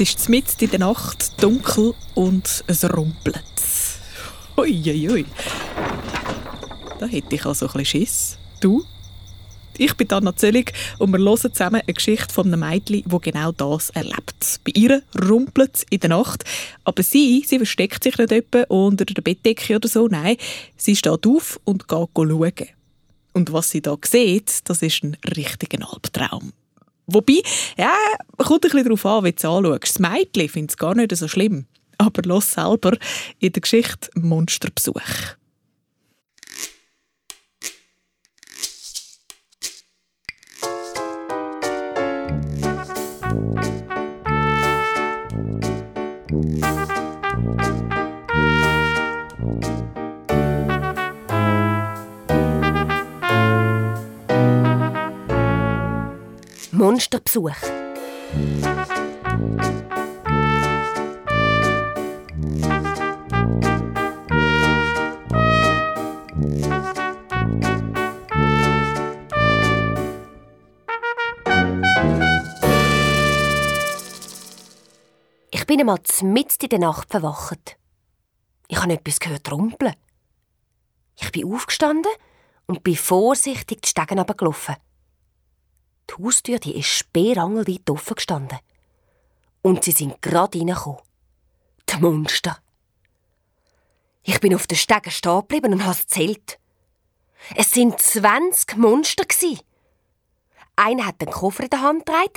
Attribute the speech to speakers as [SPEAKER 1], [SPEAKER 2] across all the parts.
[SPEAKER 1] Es ist mitten in der Nacht, dunkel und es rumpelt. Uiuiui. Ui. Da hätte ich also ein bisschen Schiss. Du? Ich bin Anna Zöllig und wir hören zusammen eine Geschichte von einem Mädchen, das genau das erlebt. Bei ihr rumpelt es in der Nacht, aber sie, sie versteckt sich nicht etwa unter der Bettdecke oder so. Nein, sie steht auf und geht schauen. Und was sie da sieht, das ist ein richtiger Albtraum. Wobei, ja, kommt ein bisschen darauf an, wie du es anschaust. Das Mädchen findet es gar nicht so schlimm. Aber los selber in der Geschichte Monsterbesuch.
[SPEAKER 2] Monsterbesuch. Ich bin einmal mitten in der Nacht verwacht. Ich habe etwas gehört rumpeln. Ich bin aufgestanden und bin vorsichtig die Stegen runtergelaufen. Die Haustür die ist sperrangelweit offen gestanden. Und sie sind gerade reingekommen. Die Monster. Ich bin auf den Stegen stehen geblieben und habe zählt. Es sind 20 Monster. Einer hat den Koffer in der Hand getragen,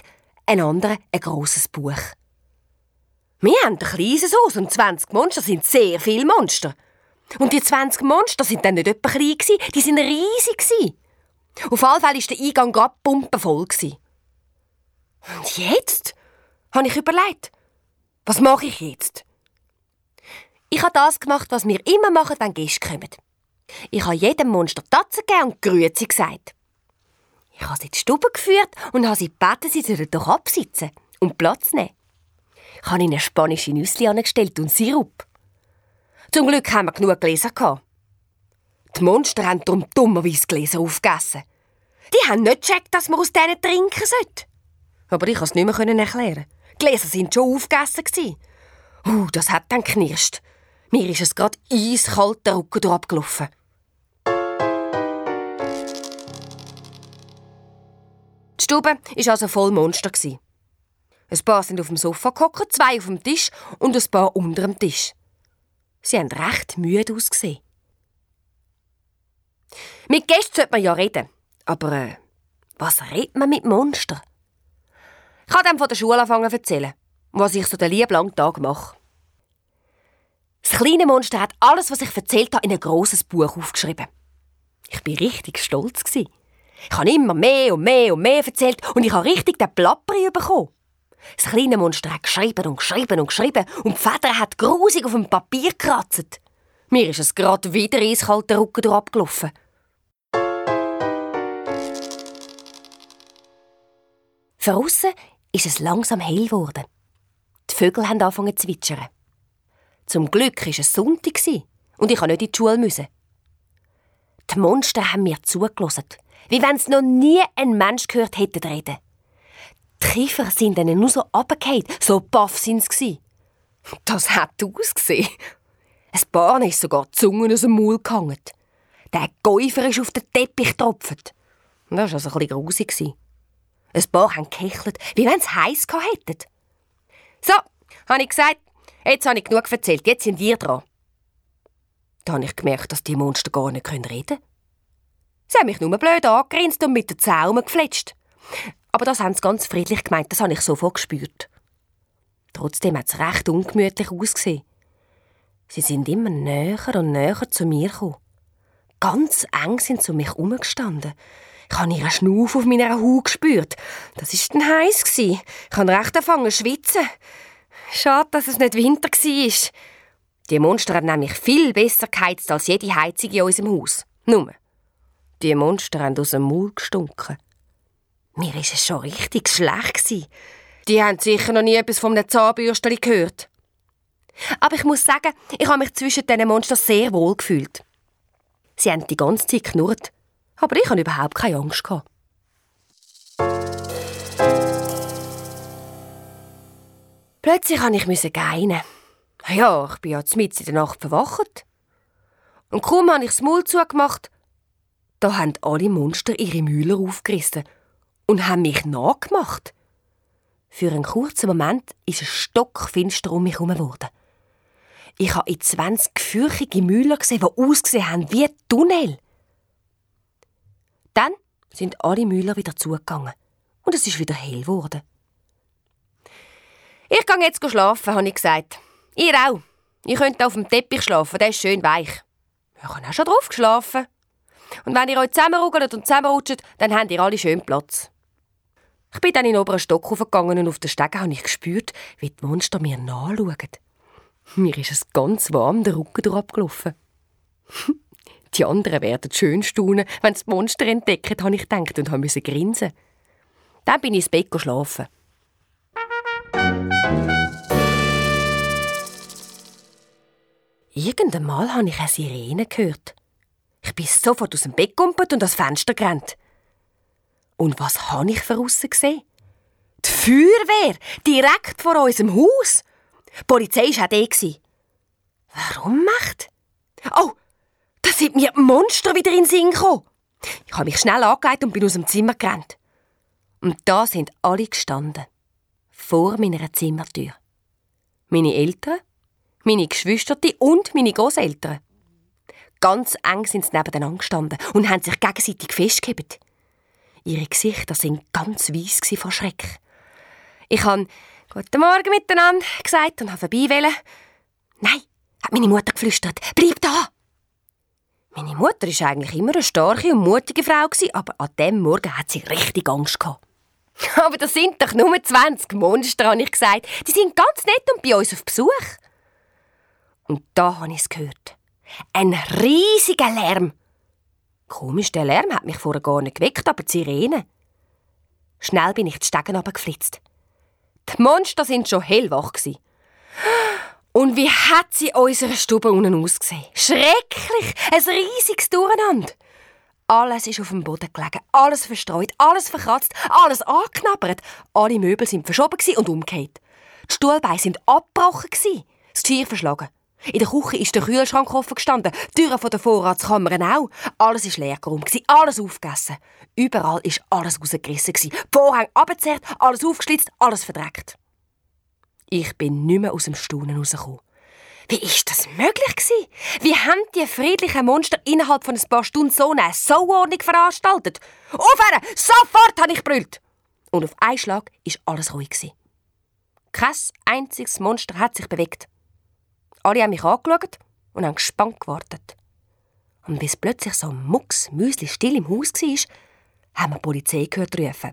[SPEAKER 2] ein anderer ein grosses Buch. Wir haben ein kleines Haus und 20 Monster sind sehr viele Monster. Und die 20 Monster sind dann nicht etwa klein, die sind riesig. Auf alle Fälle war der Eingang gerade pumpenvoll. Und jetzt? habe ich überlegt. Was mache ich jetzt? Ich habe das gemacht, was wir immer machen, wenn Gäste kommen. Ich habe jedem Monster Tatzen gegeben und Grüezi gesagt. Ich habe sie in die Stube geführt und habe sie gebeten, sie sollen doch absitzen und Platz nehmen. Ich habe ihnen spanische Nüsse angestellt und Sirup. Zum Glück haben wir genug Gläser gehabt. Die Monster haben darum dummerweise Gläser aufgegessen. Die haben nicht gecheckt, dass man aus denen trinken sollte. Aber ich konnte es nicht mehr erklären. Die Gläser waren schon aufgegessen. Uh, das hat dann knirscht. Mir ist es gerade eiskalt der Rücken abgelaufen. Die Stube war also voll Monster. Ein paar sind auf dem Sofa gehockt, zwei auf dem Tisch und ein paar unter dem Tisch. Sie haben recht müde ausgesehen. Mit Gästen sollte man ja reden. Aber äh, was redet man mit Monster? Ich kann dem von der Schule anfangen erzählen, was ich so den lieben Tag mache. Das kleine Monster hat alles, was ich erzählt habe, in ein grosses Buch aufgeschrieben. Ich bin richtig stolz. Ich habe immer mehr und mehr und mehr erzählt und ich habe richtig den Plapperi bekommen. Das kleine Monster hat geschrieben und geschrieben und geschrieben und die Feder hat grusig auf dem Papier gekratzt. Mir ist es gerade wieder eiskalt der Rücken abgelaufen. Draussen ist es langsam hell geworden. Die Vögel haben angefangen zu zwitschern. Zum Glück war es Sonntag und ich musste nicht in die Schule. Die Monster haben mir zugelassen, wie wenn es noch nie ein Mensch gehört hätte reden. Die Kiefer sind ihnen nur so runtergefallen, so baff sind sie. Das hat ausgesehen. Ein paar ist sogar die Zunge aus dem Maul gehangen. Der Käufer ist auf den Teppich getropft. Das war also ein bisschen grusig. Ein paar haben gekichelt, wie wenn sie heiß hätten. So, habe ich gesagt, jetzt habe ich genug erzählt, jetzt sind ihr dran. Da habe ich gemerkt, dass die Monster gar nicht reden können. Sie haben mich nur blöd angegrinst und mit den Zaumen gefletscht. Aber das haben sie ganz friedlich gemeint, das habe ich sofort gespürt. Trotzdem hat es recht ungemütlich ausgesehen. Sie sind immer näher und näher zu mir gekommen. Ganz eng sind sie um mich herumgestanden. Ich habe ihren Schnuff auf meiner Haut gespürt. Das war dann heiß. Ich habe recht angefangen zu schwitzen. Schade, dass es nicht Winter war. Die Monster haben nämlich viel besser geheizt als jede Heizung in unserem Haus. Nur, die Monster haben aus dem Maul gestunken. Mir war es schon richtig schlecht. Die haben sicher noch nie etwas von einem Zahnbürstchen gehört. Aber ich muss sagen, ich habe mich zwischen diesen Monstern sehr wohl gefühlt. Sie haben die ganze Zeit knurrt. Aber ich hatte überhaupt keine Angst. Plötzlich musste ich gehen. Ja, ich bin ja mitten in der Nacht verwacht. Und kaum habe ich das Maul zugemacht, da haben alle Monster ihre Mühler aufgerissen und haben mich nachgemacht. Für einen kurzen Moment ist es stockfinster um mich herum. Ich habe in 20 fürchige Mühler gesehen, die ausgesehen haben wie Tunnel. Dann sind alle Mühler wieder zugegangen und es ist wieder hell geworden. Ich gehe jetzt schlafen, habe ich gesagt. Ihr auch. Ihr könnt auf dem Teppich schlafen, der ist schön weich. Ich habe auch schon drauf geschlafen. Und wenn ihr euch zusammenruggelt und zusammenrutscht, dann habt ihr alle schön Platz. Ich bin dann in den oberen Stock hochgegangen und auf der Stege habe ich gespürt, wie die Monster mir nachschauen. Mir ist es ganz warm der Rücken durchgelaufen. Die anderen werden schön staunen, wenn sie das Monster entdecken, habe ich gedacht und musste grinsen. Dann bin ich ins Bett schlafen. Irgendwann habe ich eine Sirene gehört. Ich bin sofort aus dem Bett gegumpelt und ans Fenster gerannt. Und was habe ich von gesehen? Die Feuerwehr, direkt vor unserem Haus. Die Polizei war auch da. Warum macht? Oh, da sind mir Monster wieder in den Sinn gekommen. Ich habe mich schnell angelegt und bin aus dem Zimmer gerannt. Und da sind alle gestanden. Vor meiner Zimmertür. Meine Eltern, meine Geschwister und meine Großeltern. Ganz eng sind sie nebeneinander gestanden und haben sich gegenseitig festgehalten. Ihre Gesichter sind ganz weiss vor Schreck. Ich habe «Guten Morgen miteinander» gesagt und habe vorbei Nein, hat meine Mutter geflüstert. «Bleib da!» Meine Mutter war eigentlich immer eine starke und mutige Frau, aber an dem Morgen hat sie richtig Angst gehabt. Aber das sind doch nur 20 Monster, habe ich gesagt. Die sind ganz nett und bei uns auf Besuch. Und da habe ich es gehört. Ein riesiger Lärm. Komisch, der Lärm hat mich vorher gar nicht geweckt, aber die Sirene. Schnell bin ich die Stegen geflitzt. Die Monster sind schon hellwach. Und wie hat sie unsere Stube unten ausgesehen? Schrecklich! Ein riesiges Durcheinander. Alles ist auf dem Boden gelegen, alles verstreut, alles verkratzt, alles angeknabbert. Alle Möbel sind verschoben und umgekehrt. Die Stuhlbeine sind abgebrochen, das Geschirr verschlagen. In der Küche ist der Kühlschrank offen gestanden, die Türen der Vorratskammer auch. Alles war leer rum, alles aufgegessen. Überall ist alles rausgerissen, die Vorhänge abgezerrt, alles aufgeschlitzt, alles verdreckt. Ich bin nicht mehr aus dem Staunen rausgekommen. Wie ist das möglich gewesen? Wie haben die friedlichen Monster innerhalb von ein paar Stunden so eine Sauordnung veranstaltet? Aufhören! Sofort, habe ich brüllt. Und auf einen Schlag ist alles ruhig gewesen. Kein einziges Monster hat sich bewegt. Alle haben mich angeschaut und haben gespannt gewartet. Und bis plötzlich so mucks, müsli still im Haus war, haben wir die Polizei gehört rufen.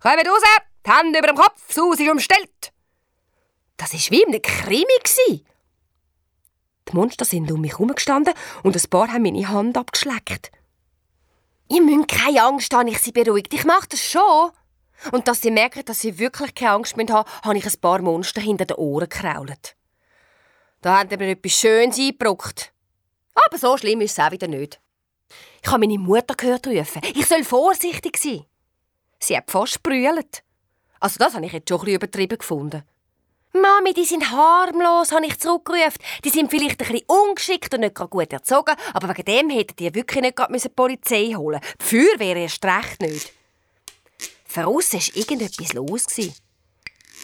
[SPEAKER 2] «Kommt raus! Die Hände über dem Kopf! Das Haus ist umstellt!» Das war wie in einem Krimi. Die Monster sind um mich herumgestanden und ein paar haben meine Hand abgeschleckt. «Ihr müsst keine Angst haben, ich sie beruhigt. Ich mache das schon!» Und dass sie merken, dass sie wirklich keine Angst haben habe ich ein paar Monster hinter den Ohren gekrault. Da hat mir etwas Schönes eingebrockt. Aber so schlimm ist es auch wieder nicht. Ich habe meine Mutter gehört rufen. Ich soll vorsichtig sein. Sie hat fast brüllt. Also das habe ich jetzt schon ein übertrieben gefunden. Mami, die sind harmlos, habe ich zurückgerufen. Die sind vielleicht ein bisschen ungeschickt und nicht gut erzogen, aber wegen dem hätten die wirklich nicht die Polizei holen müssen. Die Feuerwehr erst recht nicht. Von war irgendetwas los. Ich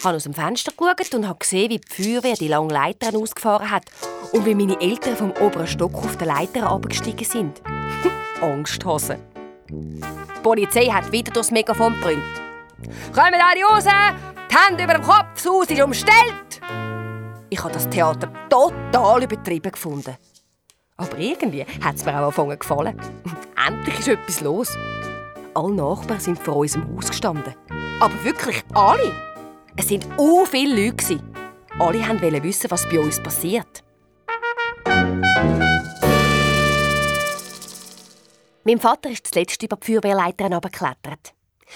[SPEAKER 2] habe aus dem Fenster geschaut und habe gesehen, wie die Feuerwehr die langen Leitern ausgefahren hat und wie meine Eltern vom oberen Stock auf den Leitern abgestiegen sind. Angsthasen. Die Polizei hat wieder durchs Megafon gebrüllt. «Kommen alle raus! Die Hände über dem Kopf, das Haus ist umstellt!» Ich habe das Theater total übertrieben gefunden. Aber irgendwie hat es mir auch angefangen gefallen. Endlich ist etwas los. Alle Nachbarn sind vor unserem Haus gestanden. Aber wirklich alle. Es sind so viele Leute. Alle wollten wissen, was bei uns passiert. Mein Vater ist zuletzt über die Feuerwehrleiter herabgeklettert.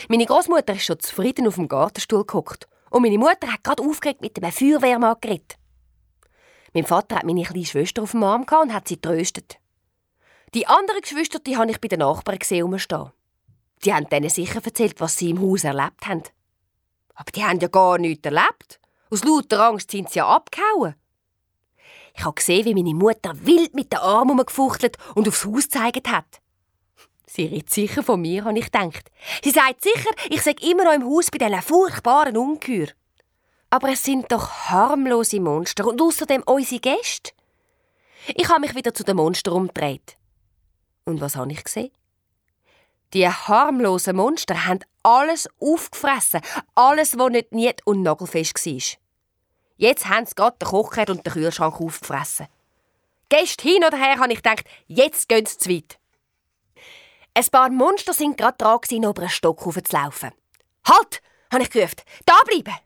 [SPEAKER 2] Meine Großmutter ist schon zufrieden auf dem Gartenstuhl gehockt und meine Mutter hat gerade aufgeregt mit dem Feuerwehrmann geredet. Mein Vater hat meine kleine Schwester auf dem Arm und hat sie tröstet. Die anderen Geschwister die habe ich bei den Nachbarn gesehen rumstehen. Die haben denen sicher erzählt, was sie im Haus erlebt haben. Aber die haben ja gar nichts erlebt. Aus lauter Angst sind sie ja abgehauen. Ich habe gesehen, wie meine Mutter wild mit den Armen gefuchtelt und aufs Haus gezeigt hat. Sie redet sicher von mir, habe ich gedacht. Sie sagt sicher, ich sei immer noch im Haus bei diesen furchtbaren Ungeheuer. Aber es sind doch harmlose Monster und außerdem unsere Gäste. Ich habe mich wieder zu den Monstern umgedreht. Und was habe ich gesehen? Die harmlosen Monster haben alles aufgefressen, alles, was nicht niet und nagelfest war. Jetzt haben sie gerade den Kochherd und den Kühlschrank aufgefressen. Gestern hin oder her habe ich gedacht, jetzt gehen sie zu weit. Ein paar Monster sind gerade dran, gewesen, über einen Stock laufen. Halt! habe ich gerufen. Da bleiben!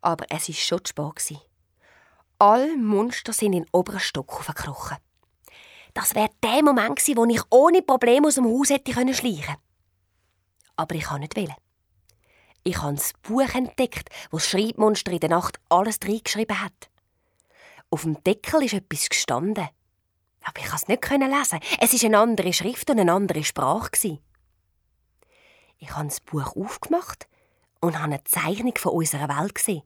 [SPEAKER 2] Aber es war schon zu spät. Alle Monster sind in den oberen Stock gekrochen. Das wäre der Moment gewesen, wo ich ohne Probleme aus dem Haus hätte schleichen können. Aber ich kann nicht wählen. Ich habe ein Buch entdeckt, wo das Schreibmonster in der Nacht alles reingeschrieben hat. Auf dem Deckel ist etwas gestanden. Aber ich konnte es nicht lesen. Es war eine andere Schrift und eine andere Sprache. Ich habe das Buch aufgemacht und habe eine Zeichnung von unserer Welt gesehen.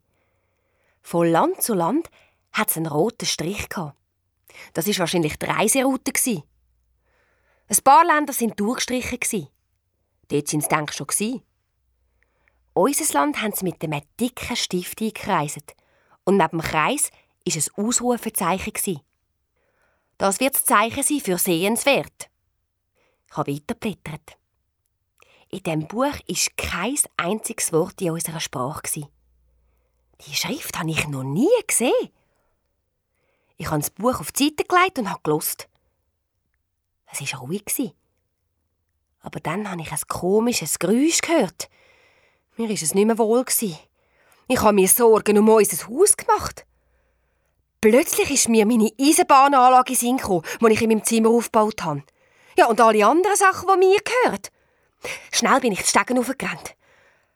[SPEAKER 2] Von Land zu Land hat es einen roten Strich. Das war wahrscheinlich die Reiseroute. Ein paar Länder sind durchgestrichen. Dort sind sie, denke ich, schon. Unser Land haben sie mit einem dicken Stift eingekreiset. Und neben dem Kreis war ein Ausrufezeichen. Das wird das Zeichen sein für sehenswert. Ich habe weiterblättert. In diesem Buch war kein einziges Wort in unserer Sprache. Die Schrift habe ich noch nie gesehen. Ich habe das Buch auf die Seite gelegt und habe gelost. Es war ruhig. Aber dann habe ich ein komisches Geräusch gehört. Mir war es nicht mehr wohl. Ich habe mir Sorgen um unser Haus gemacht. Plötzlich ist mir meine Eisenbahnanlage in Sinn gekommen, die ich in meinem Zimmer aufgebaut habe. Ja, und alle anderen Sachen, die mir gehören. Schnell bin ich die Stegen aufgerannt.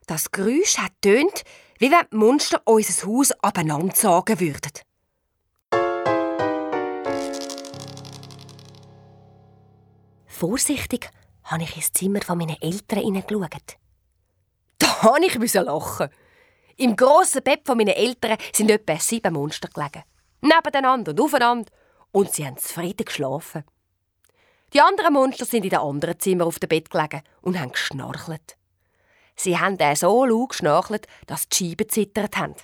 [SPEAKER 2] Das Geräusch hat tönt, wie wenn die Monster unser Haus abeinander sagen würden. Vorsichtig habe ich ins Zimmer von meinen Eltern hineingeschaut. Da musste ich lachen. Im grossen Bett von meinen Eltern sind etwa sieben Monster gelegen. Nebeneinander und aufeinander. Und sie haben zufrieden geschlafen. Die anderen Monster sind in den anderen Zimmern auf dem Bett gelegen und haben geschnarchelt. Sie haben dann so laut geschnarchelt, dass die Scheiben zittert haben.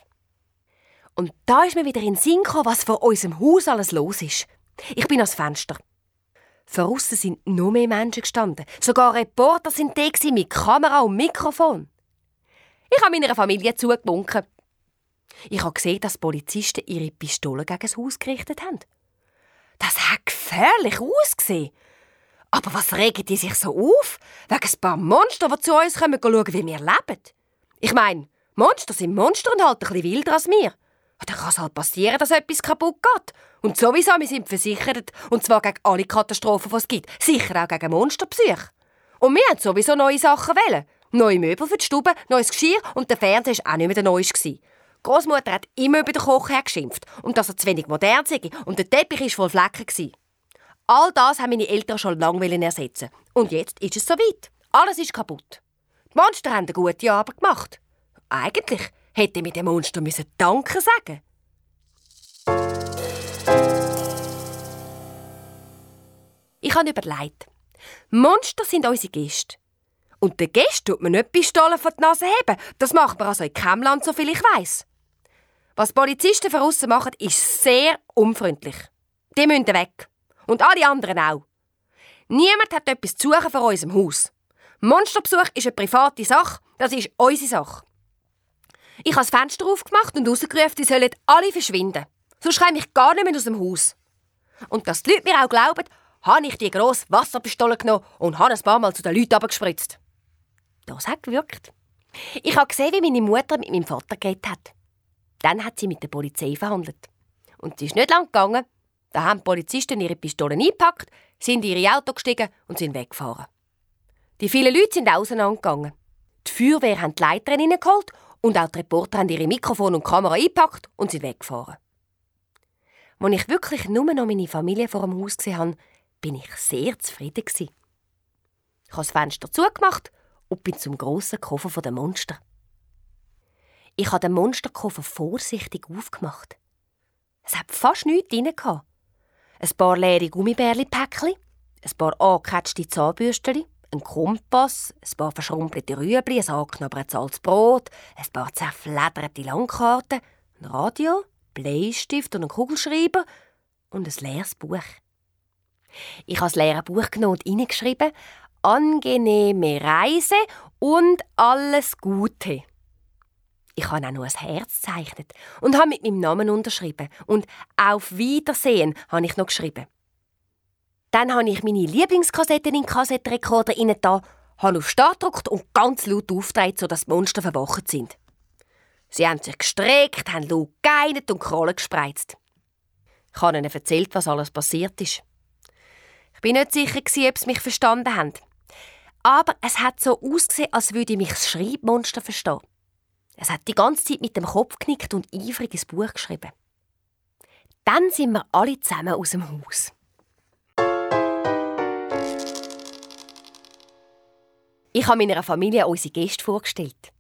[SPEAKER 2] Und da ist mir wieder in den Sinn gekommen, was vor unserem Haus alles los ist. Ich bin ans Fenster. Verrissen sind noch mehr Menschen gestanden. Sogar Reporter sind da mit Kamera und Mikrofon. Ich habe meiner Familie zugewunken. Ich habe gesehen, dass Polizisten ihre Pistolen gegen das Haus gerichtet haben. Das hat gefährlich ausgesehen. Aber was regen die sich so auf? Wegen ein paar Monster, die zu uns kommen, schauen, wie wir leben. Ich meine, Monster sind Monster und halt ein bisschen wilder als wir. Dann kann es halt passieren, dass etwas kaputt geht. Und sowieso, wir sind versichert. Und zwar gegen alle Katastrophen, die es gibt. Sicher auch gegen Monsterpsych. Und wir haben sowieso neue Sachen wählen. Neue Möbel für die Stube, neues Geschirr und der Fernseher war auch nicht mehr der neueste. Großmutter hat immer über den Koch hergeschimpft und dass er zu wenig modern sei und der Teppich war voll Flecken. All das haben meine Eltern schon lange ersetzen. Und jetzt ist es soweit. Alles ist kaputt. Die Monster haben eine gute Arbeit gemacht. Eigentlich hätte mit dem Monster müssen Danke sagen. Ich habe überlegt. Monster sind unsere Gäste. Und den Gästen tut man nicht Pistolen vor die Nase heben. Das macht man also in keinem Land, so viel ich weiß. Was Polizisten von außen machen, ist sehr unfreundlich. Die müssen weg. Und alle anderen auch. Niemand hat etwas zu suchen vor unserem Haus. Monsterbesuch ist eine private Sache, das ist unsere Sache. Ich habe das Fenster aufgemacht und rausgerufen, die sollen alle verschwinden. Sonst komme ich gar nicht mehr aus dem Haus. Und dass die Leute mir auch glauben, habe ich die grosse Wasserpistole genommen und habe ein paar Mal zu den Leuten abgespritzt. Das hat gewirkt. Ich habe gesehen, wie meine Mutter mit meinem Vater geredet hat. Dann hat sie mit der Polizei verhandelt. Und es ist nicht lang gegangen. Da haben die Polizisten ihre Pistolen eingepackt, sind in ihre Auto gestiegen und sind weggefahren. Die vielen Leute sind auseinandergegangen. Die Feuerwehr haben die Leiter reingeholt und auch die Reporter haben ihre Mikrofon und Kamera eingepackt und sind weggefahren. Als ich wirklich nur noch meine Familie vor dem Haus gesehen habe, bin ich sehr zufrieden. Ich habe das Fenster zugemacht und bin zum grossen Koffer der Monster. Ich habe den Monsterkoffer vorsichtig aufgemacht. Es hat fast nichts drin. Ein paar leere Gummibärli-Päckchen, ein paar angekratschte Zahnbürstchen, ein Kompass, ein paar verschrumpelte Rüebli, ein angeknabbertes altes Brot, ein paar zerflederte Landkarten, ein Radio, Bleistift und ein Kugelschreiber und ein leeres Buch. Ich habe das leere Buch genommen und reingeschrieben, angenehme Reise und alles Gute. Ich habe auch noch ein Herz gezeichnet und habe mit meinem Namen unterschrieben. Und auf Wiedersehen habe ich noch geschrieben. Dann habe ich meine Lieblingskassetten in den Kassettenrekorder da, habe auf Start gedrückt und ganz laut aufgedreht, sodass die Monster verwacht sind. Sie haben sich gestreckt, haben laut geinert und Krallen gespreizt. Ich habe ihnen erzählt, was alles passiert ist. Ich bin nicht sicher, ob sie mich verstanden haben. Aber es hat so ausgesehen, als würde mich das Schreibmonster verstehen. Es hat die ganze Zeit mit dem Kopf genickt und eifrig ins Buch geschrieben. Dann sind wir alle zusammen aus dem Haus. Ich habe meiner Familie unsere Gäste vorgestellt.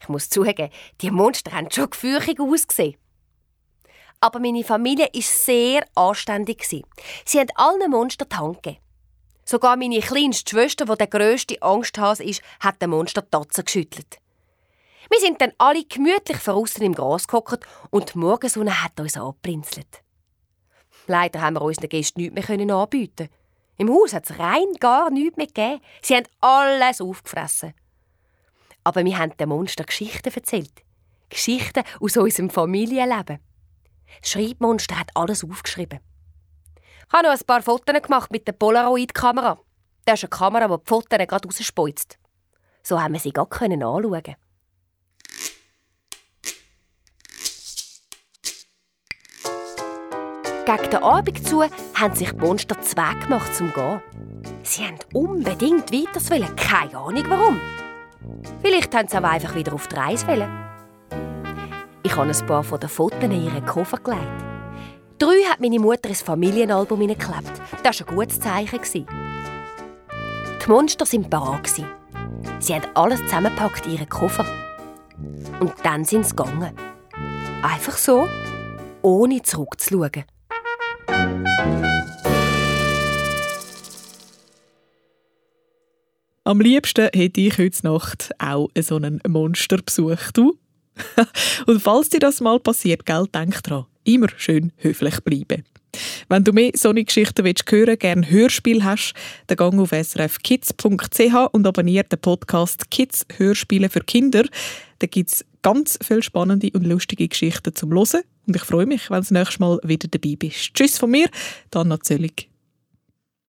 [SPEAKER 2] Ich muss zugeben, die Monster haben schon gefürchtig ausgesehen. Aber meine Familie war sehr anständig. Sie haben allen Monstern die Hand gegeben. Sogar meine kleinste Schwester, die der grösste Angsthase ist, hat den Monster die Tatze geschüttelt. Wir sind dann alle gemütlich draussen im Gras gehockt und die Morgensonne hat uns angeprinzelt. Leider haben wir unseren Gästen nichts mehr anbieten. Im Haus hat es rein gar nichts mehr gegeben. Sie haben alles aufgefressen. Aber wir haben den Monster Geschichten erzählt. Geschichten aus unserem Familienleben. Das Schreibmonster hat alles aufgeschrieben. Ich habe noch ein paar Fotos gemacht mit der Polaroid-Kamera. Das ist eine Kamera, die die Fotos gerade rausspeuzt. So haben wir sie gerade anschauen Gegen den Abend zu haben sich die Monster zwei gemacht zum Gehen. Sie wollten unbedingt weiter keine Ahnung warum. Vielleicht haben sie aber einfach wieder auf die Reise wollen. Ich habe ein paar von den Fotos in ihren Koffer gelegt. Drei hat meine Mutter ins Familienalbum geklebt. Das war ein gutes Zeichen. Die Monster waren bereit. Sie haben alles zusammengepackt in ihren Koffer. Und dann sind sie gegangen. Einfach so, ohne zurückzuschauen.
[SPEAKER 1] Am liebsten hätte ich heute Nacht auch so einen Monsterbesuch. Du? Und falls dir das mal passiert, gell, denk dran, immer schön höflich bleiben. Wenn du mehr solche Geschichten willst hören gerne Hörspiel hast, dann geh auf srfkids.ch und abonniere den Podcast Kids Hörspiele für Kinder. Da gibt es ganz viele spannende und lustige Geschichten zum Hören. Und ich freue mich, wenn du das nächste Mal wieder dabei bist. Tschüss von mir, Dana Zöllig.